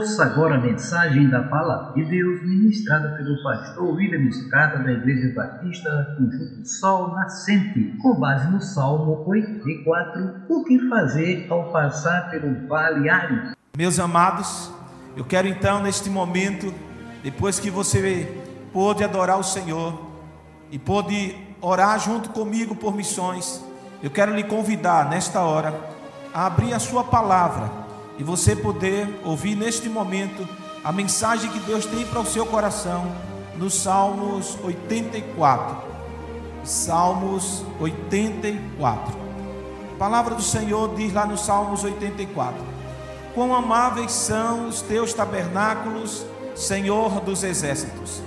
Ouça agora a mensagem da Palavra de Deus ministrada pelo pastor William Escada da Igreja Batista Conjunto Sol Nascente, com base no Salmo 84, o que fazer ao passar pelo vale árido. Meus amados, eu quero então neste momento, depois que você pôde adorar o Senhor e pôde orar junto comigo por missões, eu quero lhe convidar nesta hora a abrir a sua palavra e você poder ouvir neste momento a mensagem que Deus tem para o seu coração nos Salmos 84. Salmos 84. A palavra do Senhor diz lá nos Salmos 84: Quão amáveis são os teus tabernáculos, Senhor dos exércitos.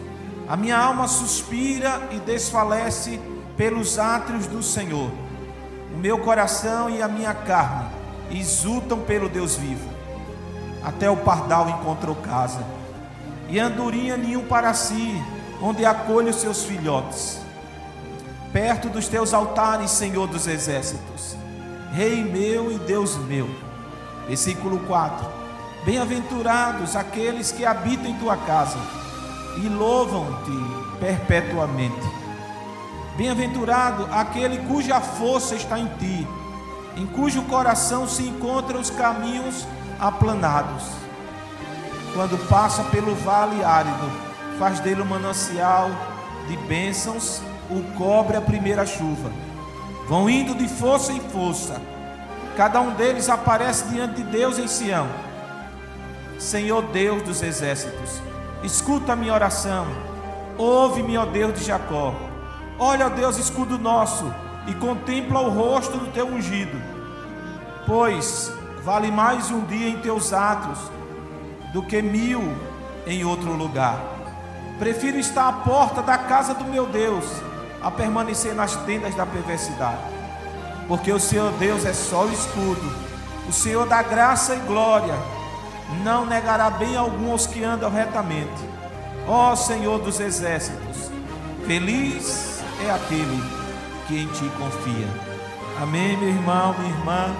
A minha alma suspira e desfalece pelos átrios do Senhor. O meu coração e a minha carne exultam pelo Deus vivo. Até o pardal encontrou casa, e andorinha nenhum para si, onde acolhe os seus filhotes. Perto dos teus altares, Senhor dos exércitos, Rei meu e Deus meu. Versículo 4: Bem-aventurados aqueles que habitam em tua casa e louvam-te perpetuamente. Bem-aventurado aquele cuja força está em ti em cujo coração se encontram os caminhos aplanados. Quando passa pelo vale árido, faz dele um manancial de bênçãos, o cobre a primeira chuva. Vão indo de força em força, cada um deles aparece diante de Deus em Sião. Senhor Deus dos exércitos, escuta a minha oração, ouve-me, ó Deus de Jacó. Olha, ó Deus, escudo nosso e contempla o rosto do teu ungido, pois vale mais um dia em teus atos do que mil em outro lugar. Prefiro estar à porta da casa do meu Deus a permanecer nas tendas da perversidade. porque o Senhor Deus é só o escudo. O Senhor da graça e glória não negará bem algum aos que andam retamente. Ó Senhor dos exércitos, feliz é aquele que em ti confia. Amém, meu irmão, minha irmã.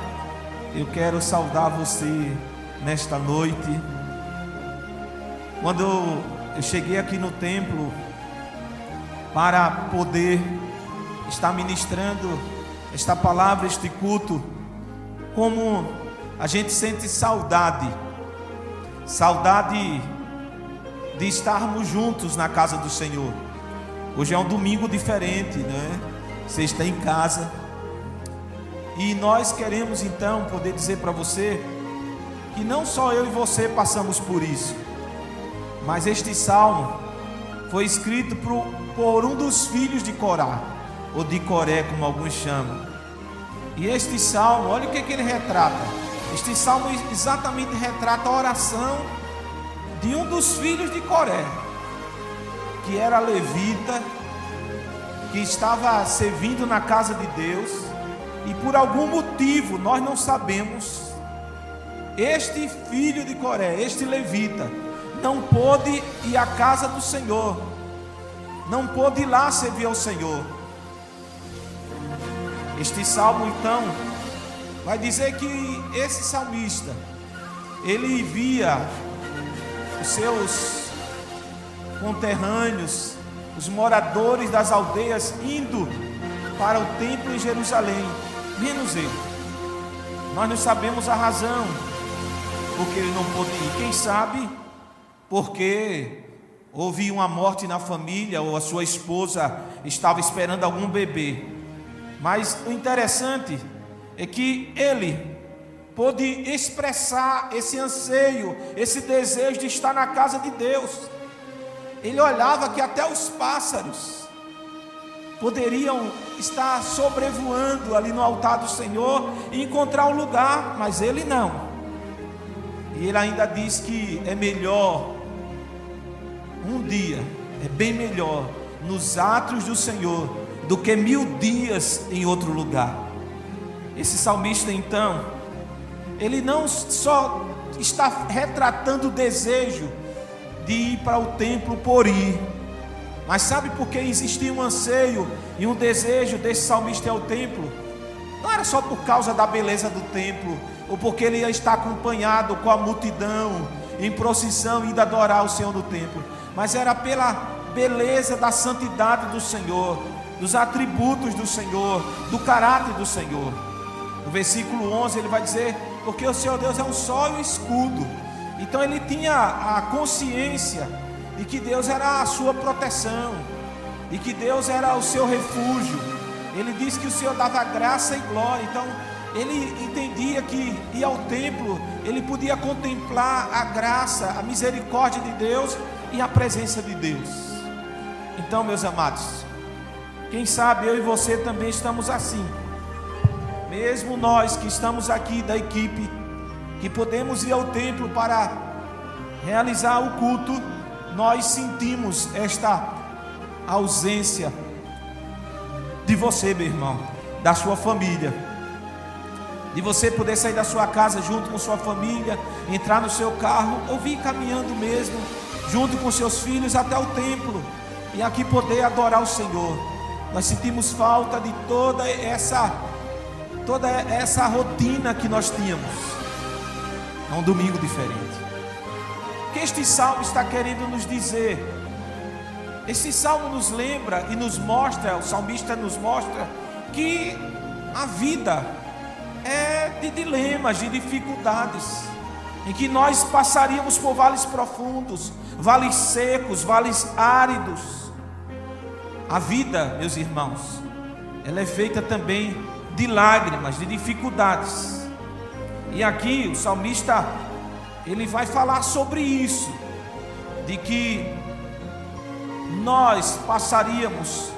Eu quero saudar você nesta noite. Quando eu cheguei aqui no templo para poder estar ministrando esta palavra, este culto, como a gente sente saudade, saudade de estarmos juntos na casa do Senhor. Hoje é um domingo diferente, né? Você está em casa. E nós queremos então poder dizer para você que não só eu e você passamos por isso, mas este salmo foi escrito por, um dos filhos de Corá, ou de Coré, como alguns chamam. E este salmo, olha o que, que ele retrata. Este salmo exatamente retrata a oração de um dos filhos de Coré, que era levita, que estava servindo na casa de Deus, e por algum motivo, nós não sabemos, este filho de Coré, este levita, não pôde ir à casa do Senhor, não pôde ir lá servir ao Senhor. Este salmo então vai dizer que esse salmista ele via os seus conterrâneos, os moradores das aldeias indo para o templo em Jerusalém, menos ele. Nós não sabemos a razão porque ele não pôde ir. Quem sabe porque houve uma morte na família ou a sua esposa estava esperando algum bebê. Mas o interessante é que ele pôde expressar esse anseio, esse desejo de estar na casa de Deus. Ele olhava que até os pássaros poderiam estar sobrevoando ali no altar do Senhor e encontrar um lugar, mas ele não. E ele ainda diz que é melhor um dia, é bem melhor nos atos do Senhor do que mil dias em outro lugar. Esse salmista, então, ele não só está retratando o desejo de ir para o templo por ir, mas sabe por que existia um anseio e um desejo desse salmista ao templo? Não era só por causa da beleza do templo, ou porque ele ia estar acompanhado com a multidão em procissão indo adorar o Senhor do templo, mas era pela beleza da santidade do Senhor, dos atributos do Senhor, do caráter do Senhor. No versículo 11 ele vai dizer: Porque o Senhor Deus é um só e um escudo. Então ele tinha a consciência de que Deus era a sua proteção, e que Deus era o seu refúgio. Ele disse que o Senhor dava graça e glória. Então ele entendia que ir ao templo, ele podia contemplar a graça, a misericórdia de Deus e a presença de Deus. Então, meus amados, quem sabe eu e você também estamos assim. Mesmo nós que estamos aqui da equipe, que podemos ir ao templo para realizar o culto, nós sentimos esta ausência de você, meu irmão, da sua família. De você poder sair da sua casa junto com sua família, entrar no seu carro ou vir caminhando mesmo, junto com seus filhos até o templo e aqui poder adorar o Senhor. Nós sentimos falta de toda essa toda essa rotina que nós tínhamos. É um domingo diferente. O que este salmo está querendo nos dizer? Esse salmo nos lembra e nos mostra, o salmista nos mostra que a vida é de dilemas, de dificuldades, em que nós passaríamos por vales profundos, vales secos, vales áridos a vida, meus irmãos, ela é feita também de lágrimas, de dificuldades. E aqui o salmista ele vai falar sobre isso, de que nós passaríamos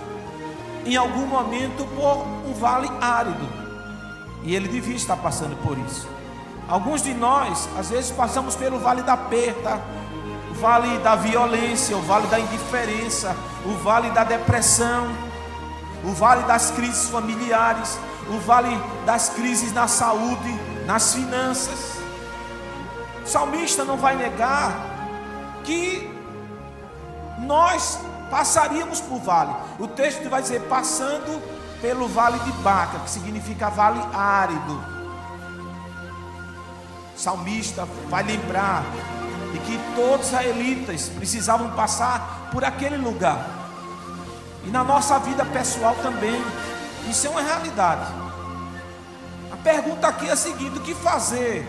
em algum momento por um vale árido. E ele devia estar passando por isso. Alguns de nós, às vezes, passamos pelo vale da perda, o vale da violência, o vale da indiferença, o vale da depressão, o vale das crises familiares, o vale das crises na saúde, nas finanças. O salmista não vai negar que nós passaríamos por vale. O texto vai dizer passando pelo vale de Baca, que significa vale árido. O salmista vai lembrar de que todos os israelitas precisavam passar por aquele lugar. E na nossa vida pessoal também, isso é uma realidade. Pergunta aqui é a seguinte: o que fazer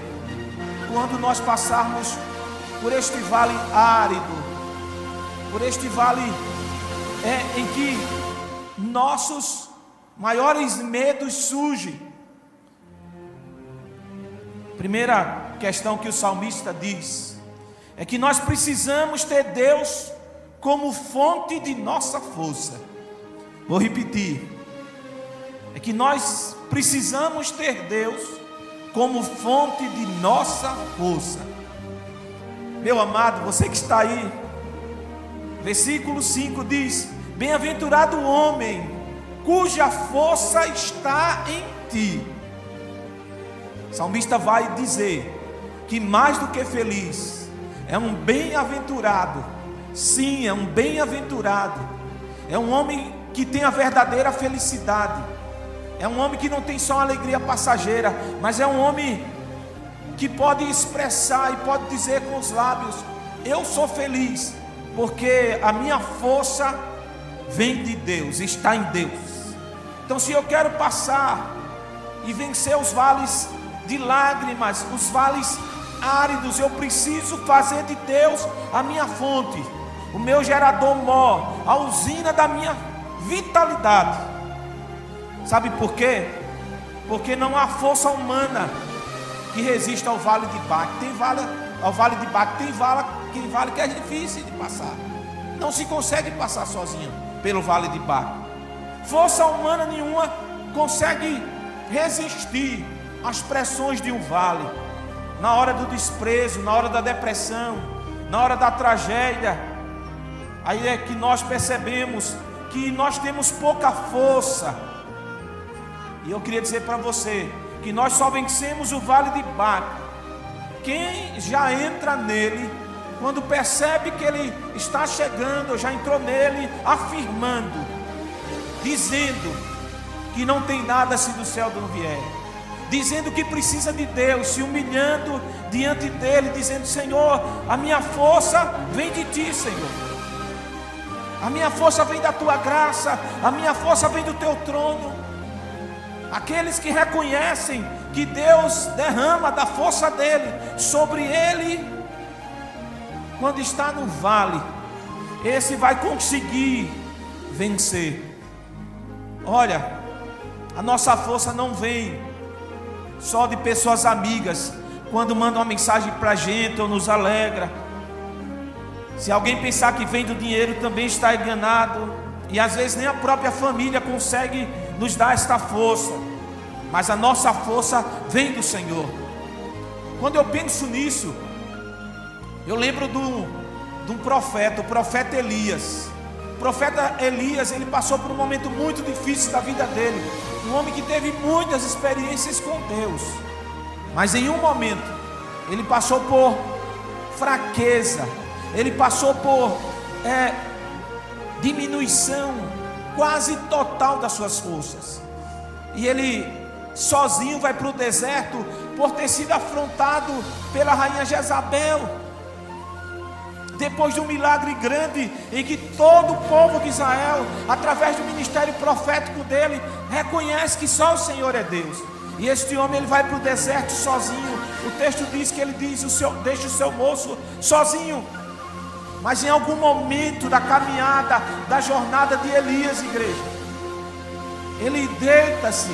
quando nós passarmos por este vale árido, por este vale é, em que nossos maiores medos surgem? Primeira questão que o salmista diz é que nós precisamos ter Deus como fonte de nossa força. Vou repetir. É que nós precisamos ter Deus como fonte de nossa força. Meu amado, você que está aí, versículo 5 diz: Bem-aventurado o homem cuja força está em ti. O salmista vai dizer que mais do que feliz, é um bem-aventurado, sim, é um bem-aventurado, é um homem que tem a verdadeira felicidade, é um homem que não tem só uma alegria passageira, mas é um homem que pode expressar e pode dizer com os lábios: Eu sou feliz, porque a minha força vem de Deus, está em Deus. Então, se eu quero passar e vencer os vales de lágrimas, os vales áridos, eu preciso fazer de Deus a minha fonte, o meu gerador mó, a usina da minha vitalidade. Sabe por quê? Porque não há força humana que resista ao vale de Baque. Tem vale ao vale de Baque, tem vale que vale que é difícil de passar. Não se consegue passar sozinho pelo vale de Baque. Força humana nenhuma consegue resistir às pressões de um vale. Na hora do desprezo, na hora da depressão, na hora da tragédia, aí é que nós percebemos que nós temos pouca força. E eu queria dizer para você que nós só vencemos o vale de Baca. Quem já entra nele, quando percebe que ele está chegando, já entrou nele, afirmando dizendo que não tem nada se do céu não vier, dizendo que precisa de Deus, se humilhando diante dele, dizendo: Senhor, a minha força vem de ti, Senhor. A minha força vem da tua graça, a minha força vem do teu trono. Aqueles que reconhecem que Deus derrama da força dele sobre ele, quando está no vale, esse vai conseguir vencer. Olha, a nossa força não vem só de pessoas amigas, quando mandam uma mensagem para a gente ou nos alegra. Se alguém pensar que vem do dinheiro, também está enganado. E às vezes nem a própria família consegue nos dar esta força. Mas a nossa força vem do Senhor. Quando eu penso nisso, eu lembro um, de um profeta, o profeta Elias. O profeta Elias, ele passou por um momento muito difícil da vida dele. Um homem que teve muitas experiências com Deus. Mas em um momento, ele passou por fraqueza. Ele passou por é, diminuição quase total das suas forças. E ele sozinho vai para o deserto por ter sido afrontado pela rainha Jezabel depois de um milagre grande em que todo o povo de Israel, através do ministério profético dele, reconhece que só o Senhor é Deus. E este homem ele vai para o deserto sozinho. O texto diz que ele diz: o seu, deixa o seu moço sozinho. Mas em algum momento da caminhada, da jornada de Elias, igreja, ele deita-se.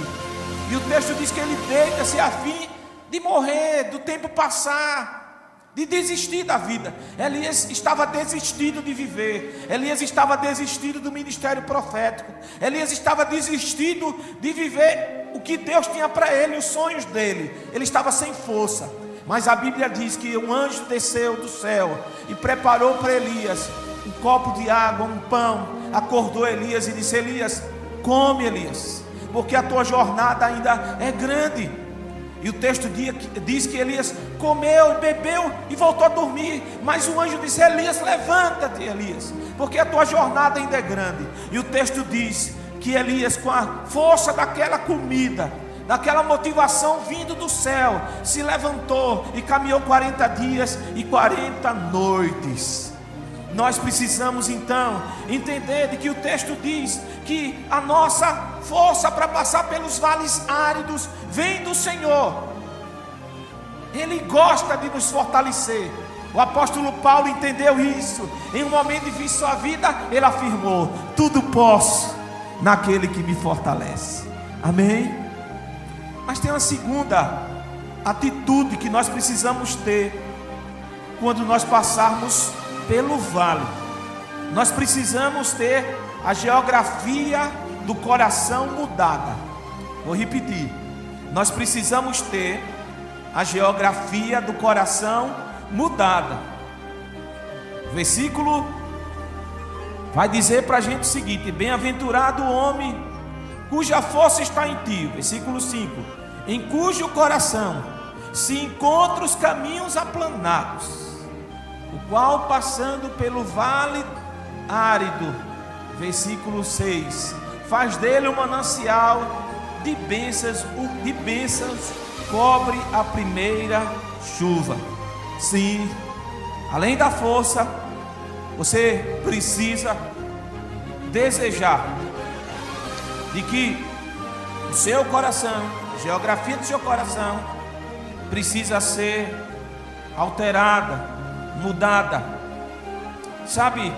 E o texto diz que ele deita-se a fim de morrer, do tempo passar de desistir da vida. Elias estava desistido de viver. Elias estava desistido do ministério profético. Elias estava desistido de viver o que Deus tinha para ele, os sonhos dele. Ele estava sem força. Mas a Bíblia diz que um anjo desceu do céu e preparou para Elias um copo de água, um pão. Acordou Elias e disse: Elias, come, Elias, porque a tua jornada ainda é grande. E o texto diz que Elias comeu, bebeu e voltou a dormir. Mas o anjo disse: Elias, levanta-te, Elias, porque a tua jornada ainda é grande. E o texto diz que Elias, com a força daquela comida, daquela motivação vindo do céu, se levantou e caminhou 40 dias e 40 noites. Nós precisamos então entender de que o texto diz que a nossa força para passar pelos vales áridos vem do Senhor. Ele gosta de nos fortalecer. O apóstolo Paulo entendeu isso. Em um momento de sua vida, ele afirmou: Tudo posso naquele que me fortalece. Amém? Mas tem uma segunda atitude que nós precisamos ter quando nós passarmos pelo vale. Nós precisamos ter a geografia do coração mudada. Vou repetir. Nós precisamos ter a geografia do coração mudada. O versículo vai dizer para a gente o seguinte: Bem-aventurado o homem cuja força está em ti. Versículo 5: Em cujo coração se encontram os caminhos aplanados, o qual passando pelo vale árido. Versículo 6: Faz dele um manancial de bênçãos, de bênçãos cobre a primeira chuva. Sim, além da força, você precisa desejar de que o seu coração, a geografia do seu coração, precisa ser alterada, mudada. Sabe,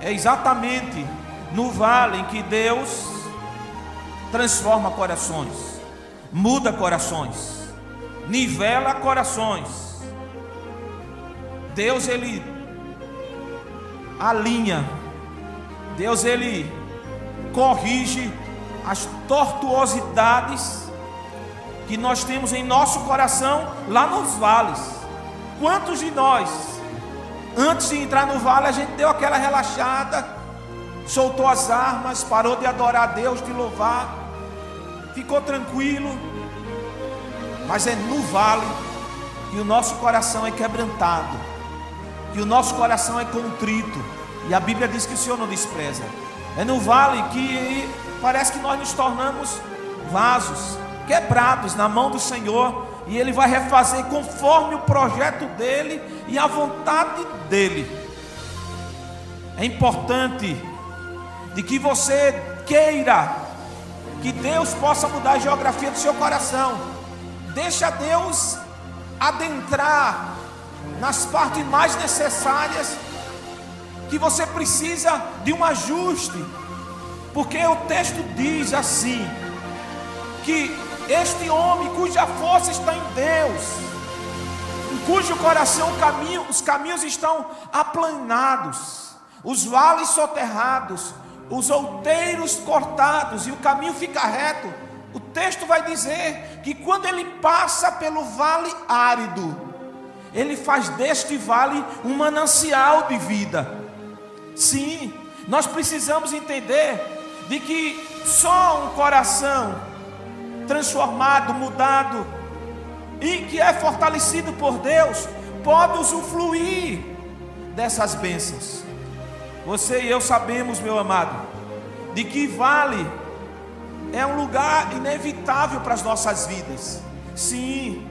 é exatamente no vale em que Deus transforma corações, muda corações, nivela corações. Deus ele alinha, Deus ele corrige as tortuosidades que nós temos em nosso coração lá nos vales. Quantos de nós, antes de entrar no vale, a gente deu aquela relaxada, soltou as armas, parou de adorar a Deus, de louvar, ficou tranquilo, mas é no vale que o nosso coração é quebrantado, que o nosso coração é contrito, e a Bíblia diz que o Senhor não despreza. É no vale que parece que nós nos tornamos vasos quebrados na mão do Senhor e Ele vai refazer conforme o projeto dele e a vontade dele. É importante de que você queira que Deus possa mudar a geografia do seu coração. Deixa Deus adentrar nas partes mais necessárias que você precisa de um ajuste, porque o texto diz assim: que este homem cuja força está em Deus, em cujo coração caminho, os caminhos estão aplanados, os vales soterrados, os outeiros cortados e o caminho fica reto. O texto vai dizer que quando ele passa pelo vale árido, ele faz deste vale um manancial de vida. Sim, nós precisamos entender de que só um coração transformado, mudado e que é fortalecido por Deus pode usufruir dessas bênçãos. Você e eu sabemos, meu amado, de que vale é um lugar inevitável para as nossas vidas. Sim,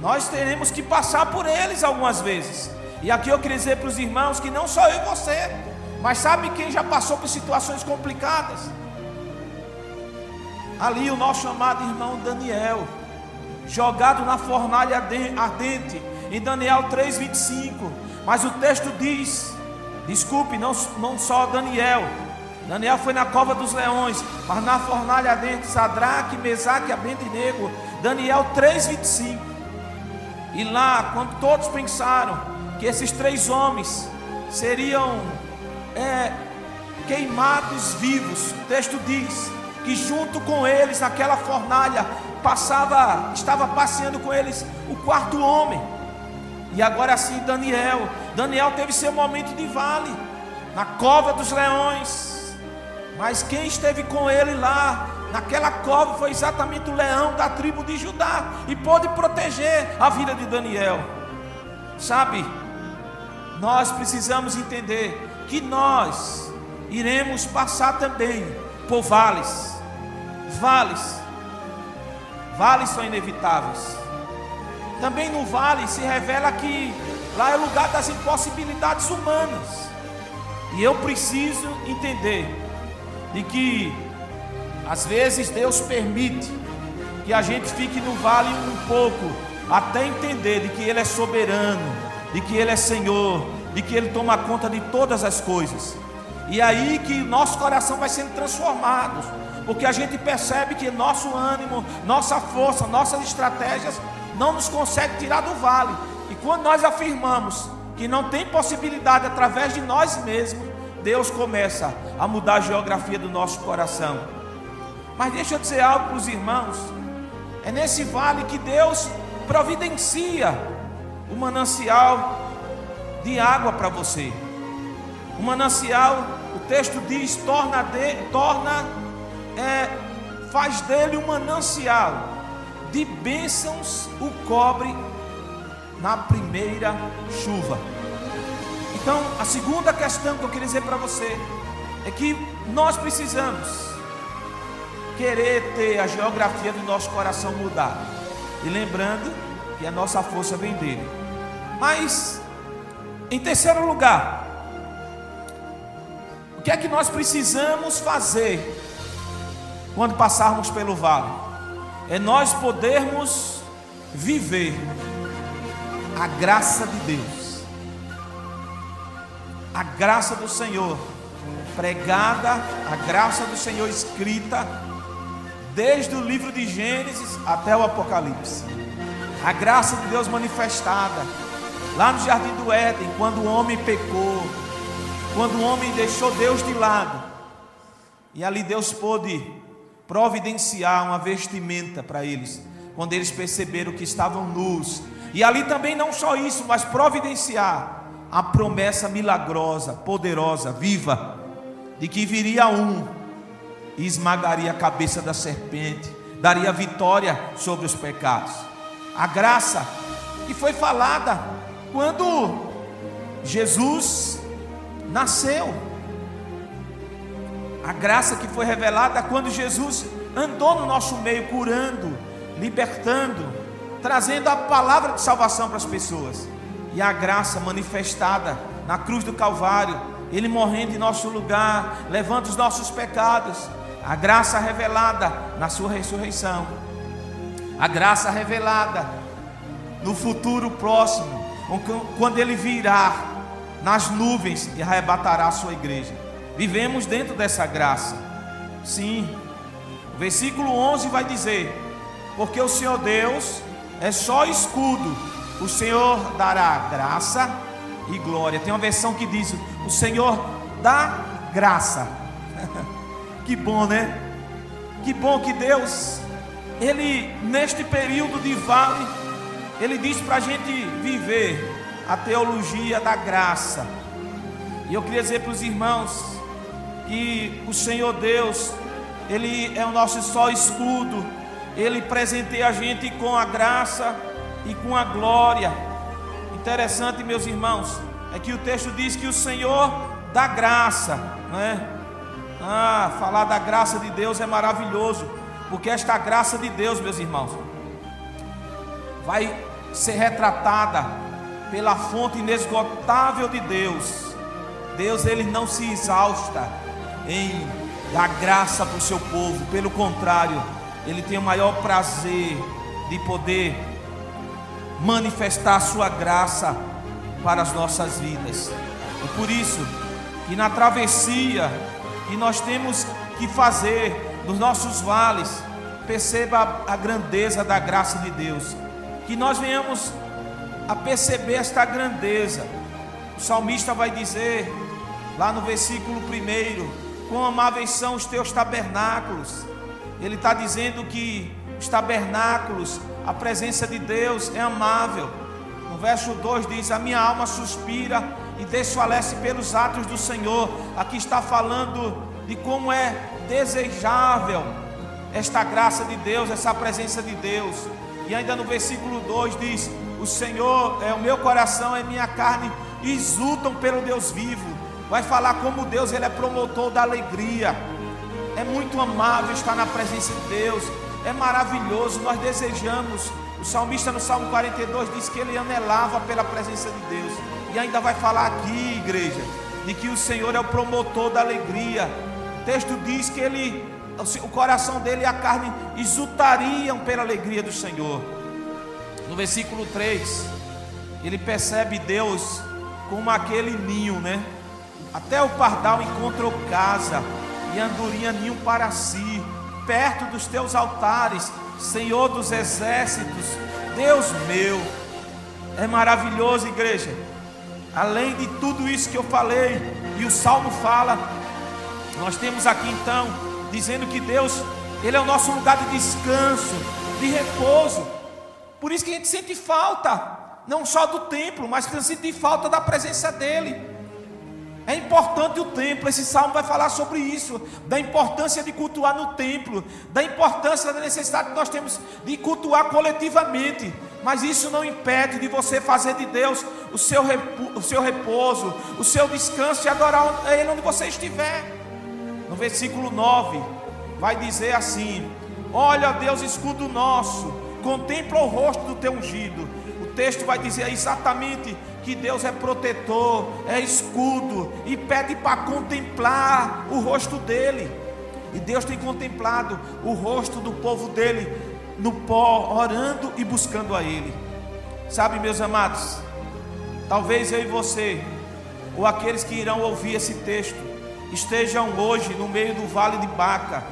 nós teremos que passar por eles algumas vezes. E aqui eu queria dizer para os irmãos que não só eu e você, mas sabe quem já passou por situações complicadas? Ali o nosso amado irmão Daniel, jogado na fornalha ardente, em Daniel 3,25. Mas o texto diz: desculpe, não, não só Daniel. Daniel foi na cova dos leões, mas na fornalha ardente, Sadraque, Mesaque Abednego. Daniel 3,25. E lá, quando todos pensaram que esses três homens seriam é, queimados vivos. O texto diz que junto com eles, naquela fornalha, passava, estava passeando com eles o quarto homem. E agora assim Daniel, Daniel teve seu momento de vale na cova dos leões. Mas quem esteve com ele lá naquela cova foi exatamente o leão da tribo de Judá e pôde proteger a vida de Daniel. Sabe? Nós precisamos entender que nós iremos passar também por vales. Vales. Vales são inevitáveis. Também no vale se revela que lá é o lugar das impossibilidades humanas. E eu preciso entender de que às vezes Deus permite que a gente fique no vale um pouco, até entender de que Ele é soberano, de que Ele é Senhor, de que Ele toma conta de todas as coisas. E aí que nosso coração vai sendo transformado, porque a gente percebe que nosso ânimo, nossa força, nossas estratégias não nos consegue tirar do vale. E quando nós afirmamos que não tem possibilidade através de nós mesmos, Deus começa a mudar a geografia do nosso coração. Mas deixa eu dizer algo para os irmãos: é nesse vale que Deus providencia o manancial de água para você. O manancial, o texto diz, torna, de, torna é, faz dele um manancial de bênçãos o cobre na primeira chuva. Então, a segunda questão que eu queria dizer para você é que nós precisamos querer ter a geografia do nosso coração mudada. E lembrando que a nossa força vem dele. Mas, em terceiro lugar, o que é que nós precisamos fazer quando passarmos pelo vale? É nós podermos viver a graça de Deus a graça do Senhor pregada, a graça do Senhor escrita, desde o livro de Gênesis até o Apocalipse. A graça de Deus manifestada lá no jardim do Éden, quando o homem pecou, quando o homem deixou Deus de lado. E ali Deus pôde providenciar uma vestimenta para eles, quando eles perceberam que estavam nus. E ali também não só isso, mas providenciar a promessa milagrosa, poderosa, viva, de que viria um e esmagaria a cabeça da serpente, daria vitória sobre os pecados. A graça que foi falada quando Jesus nasceu. A graça que foi revelada quando Jesus andou no nosso meio, curando, libertando, trazendo a palavra de salvação para as pessoas. E a graça manifestada na cruz do Calvário, Ele morrendo em nosso lugar, levando os nossos pecados, a graça revelada na Sua ressurreição, a graça revelada no futuro próximo, quando Ele virá nas nuvens e arrebatará a Sua igreja. Vivemos dentro dessa graça, sim. O versículo 11 vai dizer: Porque o Senhor Deus é só escudo o Senhor dará graça e glória. Tem uma versão que diz: O Senhor dá graça. que bom, né? Que bom que Deus, Ele, neste período de vale, Ele diz para a gente viver a teologia da graça. E eu queria dizer para os irmãos que o Senhor Deus, Ele é o nosso só escudo, Ele presenteia a gente com a graça e com a glória. Interessante, meus irmãos, é que o texto diz que o Senhor dá graça, não é? Ah, falar da graça de Deus é maravilhoso, porque esta graça de Deus, meus irmãos, vai ser retratada pela fonte inesgotável de Deus. Deus ele não se exausta em dar graça para o seu povo, pelo contrário, ele tem o maior prazer de poder manifestar a sua graça para as nossas vidas. E por isso, que na travessia que nós temos que fazer nos nossos vales, perceba a grandeza da graça de Deus. Que nós venhamos a perceber esta grandeza. O salmista vai dizer, lá no versículo 1, quão amáveis são os teus tabernáculos. Ele está dizendo que os tabernáculos a presença de Deus é amável. No verso 2 diz: A minha alma suspira e desfalece pelos atos do Senhor. Aqui está falando de como é desejável esta graça de Deus, essa presença de Deus. E ainda no versículo 2 diz: O Senhor é o meu coração, é minha carne, exultam pelo Deus vivo. Vai falar como Deus ele é promotor da alegria. É muito amável estar na presença de Deus. É maravilhoso, nós desejamos. O salmista no Salmo 42 diz que ele anelava pela presença de Deus. E ainda vai falar aqui, igreja, de que o Senhor é o promotor da alegria. O texto diz que ele, o coração dele e a carne exultariam pela alegria do Senhor. No versículo 3, ele percebe Deus como aquele ninho, né? Até o pardal encontrou casa e andorinha ninho para si, perto dos teus altares, Senhor dos exércitos, Deus meu. É maravilhoso, igreja. Além de tudo isso que eu falei, e o salmo fala, nós temos aqui então, dizendo que Deus, Ele é o nosso lugar de descanso, de repouso. Por isso que a gente sente falta, não só do templo, mas que sente falta da presença dEle. É importante o templo, esse salmo vai falar sobre isso, da importância de cultuar no templo, da importância da necessidade que nós temos de cultuar coletivamente, mas isso não impede de você fazer de Deus o seu, o seu repouso, o seu descanso e adorar Ele onde você estiver. No versículo 9, vai dizer assim: Olha, Deus, escudo nosso, contempla o rosto do teu ungido. O texto vai dizer exatamente que Deus é protetor, é escudo e pede para contemplar o rosto dele. E Deus tem contemplado o rosto do povo dele no pó, orando e buscando a ele. Sabe, meus amados, talvez eu e você, ou aqueles que irão ouvir esse texto, estejam hoje no meio do vale de Baca,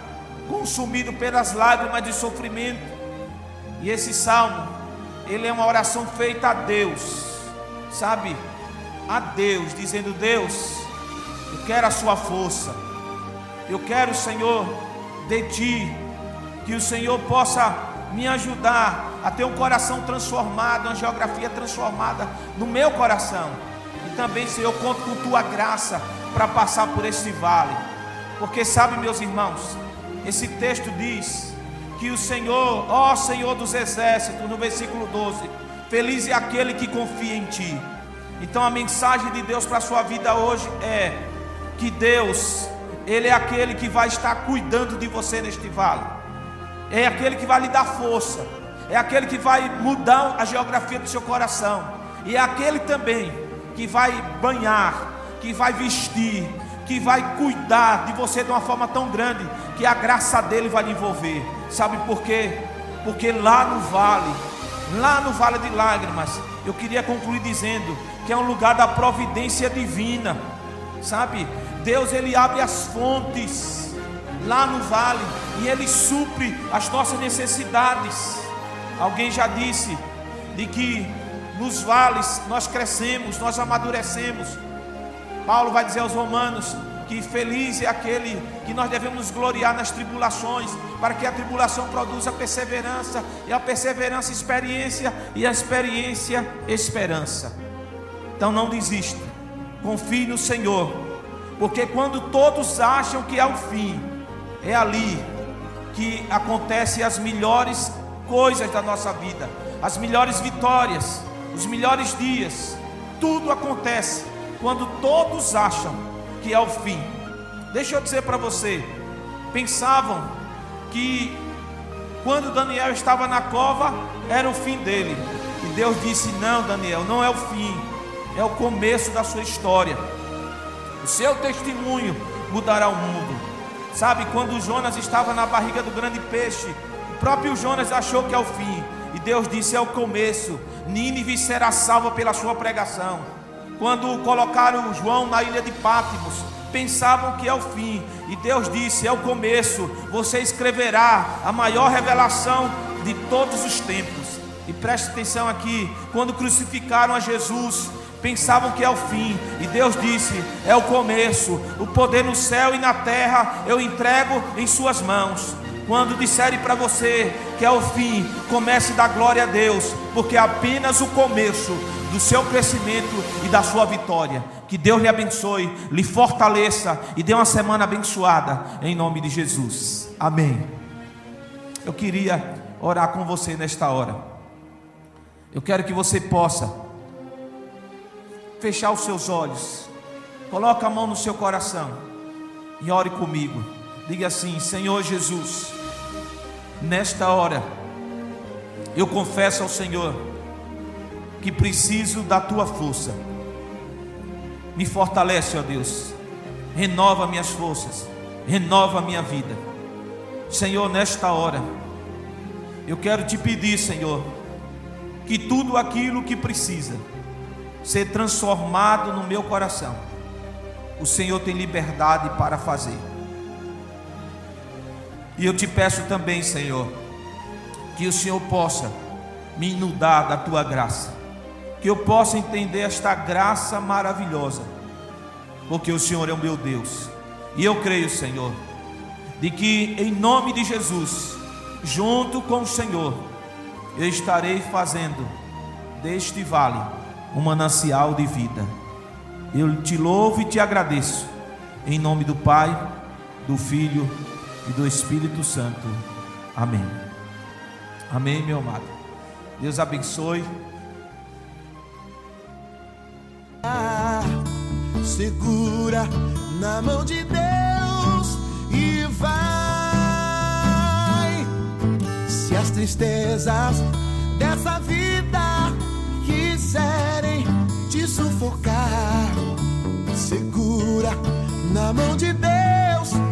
consumido pelas lágrimas de sofrimento. E esse salmo, ele é uma oração feita a Deus sabe, a Deus, dizendo: Deus, eu quero a Sua força, eu quero, Senhor, de Ti, que o Senhor possa me ajudar a ter um coração transformado, uma geografia transformada no meu coração. E também, Senhor, conto com Tua graça para passar por esse vale, porque sabe, meus irmãos, esse texto diz que o Senhor, ó Senhor dos exércitos, no versículo 12, Feliz é aquele que confia em ti. Então a mensagem de Deus para a sua vida hoje é que Deus, Ele é aquele que vai estar cuidando de você neste vale. É aquele que vai lhe dar força. É aquele que vai mudar a geografia do seu coração. E é aquele também que vai banhar, que vai vestir, que vai cuidar de você de uma forma tão grande que a graça dele vai lhe envolver. Sabe por quê? Porque lá no vale lá no Vale de Lágrimas, eu queria concluir dizendo que é um lugar da providência divina, sabe? Deus ele abre as fontes lá no vale e ele supre as nossas necessidades. Alguém já disse de que nos vales nós crescemos, nós amadurecemos. Paulo vai dizer aos Romanos que feliz é aquele que nós devemos gloriar nas tribulações, para que a tribulação produza perseverança, e a perseverança, experiência, e a experiência, esperança. Então não desista, confie no Senhor, porque quando todos acham que é o fim, é ali que acontecem as melhores coisas da nossa vida, as melhores vitórias, os melhores dias, tudo acontece quando todos acham que é o fim. Deixa eu dizer para você: pensavam que quando Daniel estava na cova era o fim dele. E Deus disse: Não, Daniel, não é o fim, é o começo da sua história. O seu testemunho mudará o mundo. Sabe, quando Jonas estava na barriga do grande peixe, o próprio Jonas achou que é o fim. E Deus disse: É o começo. Nínive será salva pela sua pregação. Quando colocaram João na ilha de Pátimos, pensavam que é o fim, e Deus disse: é o começo. Você escreverá a maior revelação de todos os tempos. E preste atenção aqui: quando crucificaram a Jesus, pensavam que é o fim, e Deus disse: é o começo. O poder no céu e na terra eu entrego em Suas mãos. Quando disserem para você que é o fim, comece a dar glória a Deus, porque é apenas o começo do seu crescimento e da sua vitória. Que Deus lhe abençoe, lhe fortaleça e dê uma semana abençoada, em nome de Jesus. Amém. Eu queria orar com você nesta hora. Eu quero que você possa fechar os seus olhos, coloque a mão no seu coração e ore comigo. Diga assim: Senhor Jesus, nesta hora, eu confesso ao Senhor que preciso da tua força. Me fortalece, ó Deus. Renova minhas forças. Renova minha vida. Senhor, nesta hora, eu quero te pedir, Senhor, que tudo aquilo que precisa ser transformado no meu coração, o Senhor tem liberdade para fazer. E eu te peço também, Senhor, que o Senhor possa me inundar da tua graça, que eu possa entender esta graça maravilhosa, porque o Senhor é o meu Deus, e eu creio, Senhor, de que em nome de Jesus, junto com o Senhor, eu estarei fazendo deste vale um manancial de vida. Eu te louvo e te agradeço, em nome do Pai, do Filho e do Espírito Santo. Amém. Amém, meu amado. Deus abençoe. Segura na mão de Deus e vai. Se as tristezas dessa vida quiserem te sufocar, segura na mão de Deus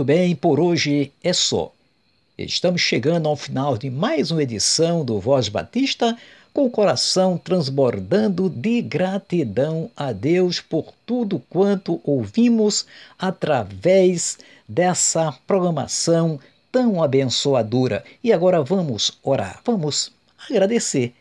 Muito bem, por hoje é só. Estamos chegando ao final de mais uma edição do Voz Batista, com o coração transbordando de gratidão a Deus por tudo quanto ouvimos através dessa programação tão abençoadora. E agora vamos orar, vamos agradecer.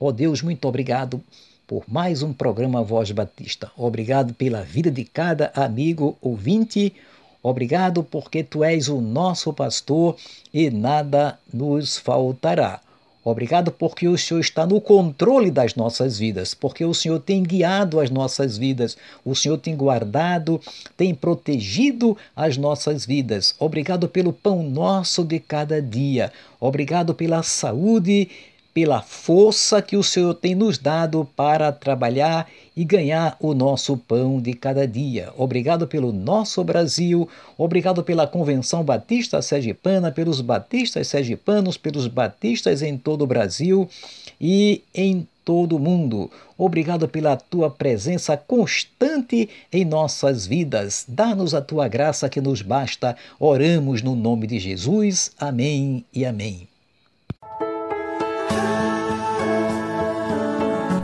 Ó Deus, muito obrigado por mais um programa Voz Batista. Obrigado pela vida de cada amigo ouvinte. Obrigado porque tu és o nosso pastor e nada nos faltará. Obrigado porque o Senhor está no controle das nossas vidas, porque o Senhor tem guiado as nossas vidas, o Senhor tem guardado, tem protegido as nossas vidas. Obrigado pelo pão nosso de cada dia. Obrigado pela saúde pela força que o Senhor tem nos dado para trabalhar e ganhar o nosso pão de cada dia. Obrigado pelo nosso Brasil, obrigado pela Convenção Batista Sergipana, pelos batistas sergipanos, pelos batistas em todo o Brasil e em todo o mundo. Obrigado pela tua presença constante em nossas vidas. Dá-nos a tua graça que nos basta. Oramos no nome de Jesus. Amém e amém.